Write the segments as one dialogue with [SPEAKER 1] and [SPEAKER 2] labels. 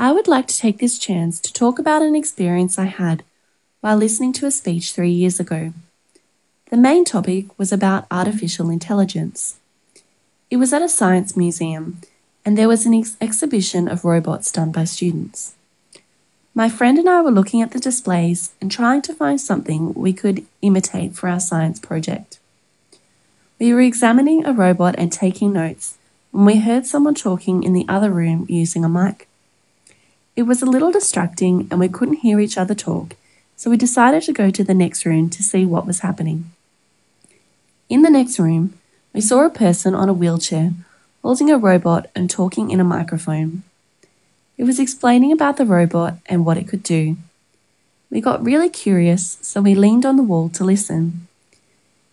[SPEAKER 1] I would like to take this chance to talk about an experience I had while listening to a speech three years ago. The main topic was about artificial intelligence. It was at a science museum, and there was an ex- exhibition of robots done by students. My friend and I were looking at the displays and trying to find something we could imitate for our science project. We were examining a robot and taking notes when we heard someone talking in the other room using a mic. It was a little distracting and we couldn't hear each other talk, so we decided to go to the next room to see what was happening. In the next room, we saw a person on a wheelchair holding a robot and talking in a microphone. It was explaining about the robot and what it could do. We got really curious, so we leaned on the wall to listen.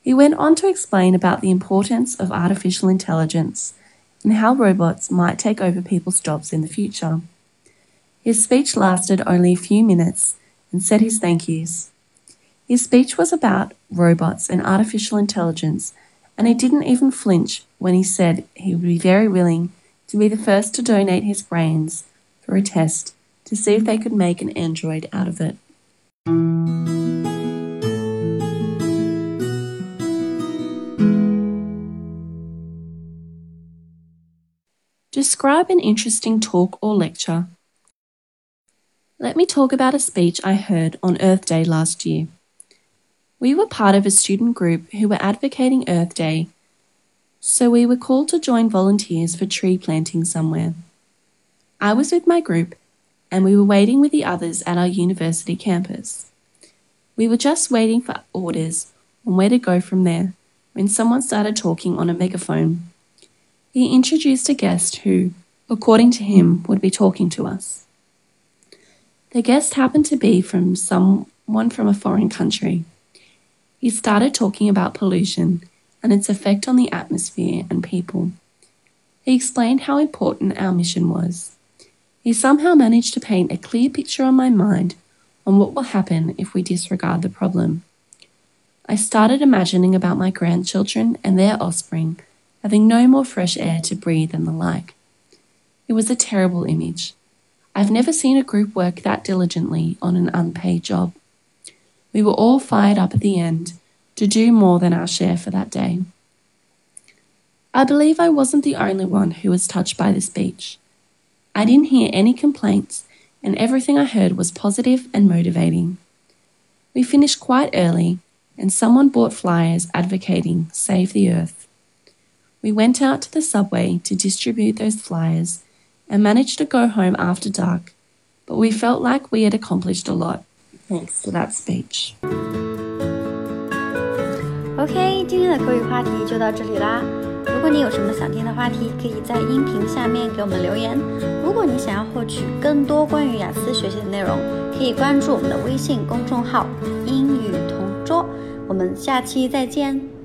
[SPEAKER 1] He went on to explain about the importance of artificial intelligence and how robots might take over people's jobs in the future. His speech lasted only a few minutes and said his thank yous. His speech was about robots and artificial intelligence, and he didn't even flinch when he said he would be very willing to be the first to donate his brains for a test to see if they could make an android out of it. Describe an interesting talk or lecture. Let me talk about a speech I heard on Earth Day last year. We were part of a student group who were advocating Earth Day, so we were called to join volunteers for tree planting somewhere. I was with my group, and we were waiting with the others at our university campus. We were just waiting for orders on where to go from there when someone started talking on a megaphone. He introduced a guest who, according to him, would be talking to us. The guest happened to be from someone from a foreign country. He started talking about pollution and its effect on the atmosphere and people. He explained how important our mission was. He somehow managed to paint a clear picture on my mind on what will happen if we disregard the problem. I started imagining about my grandchildren and their offspring having no more fresh air to breathe and the like. It was a terrible image. I've never seen a group work that diligently on an unpaid job. We were all fired up at the end to do more than our share for that day. I believe I wasn't the only one who was touched by the speech. I didn't hear any complaints, and everything I heard was positive and motivating. We finished quite early, and someone bought flyers advocating Save the Earth. We went out to the subway to distribute those flyers and managed to go home after dark, but we felt like we had accomplished a lot thanks to that speech.
[SPEAKER 2] OK，今天的口语话题就到这里啦。如果你有什么想听的话题，可以在音频下面给我们留言。如果你想要获取更多关于雅思学习的内容，可以关注我们的微信公众号“英语同桌”。我们下期再见。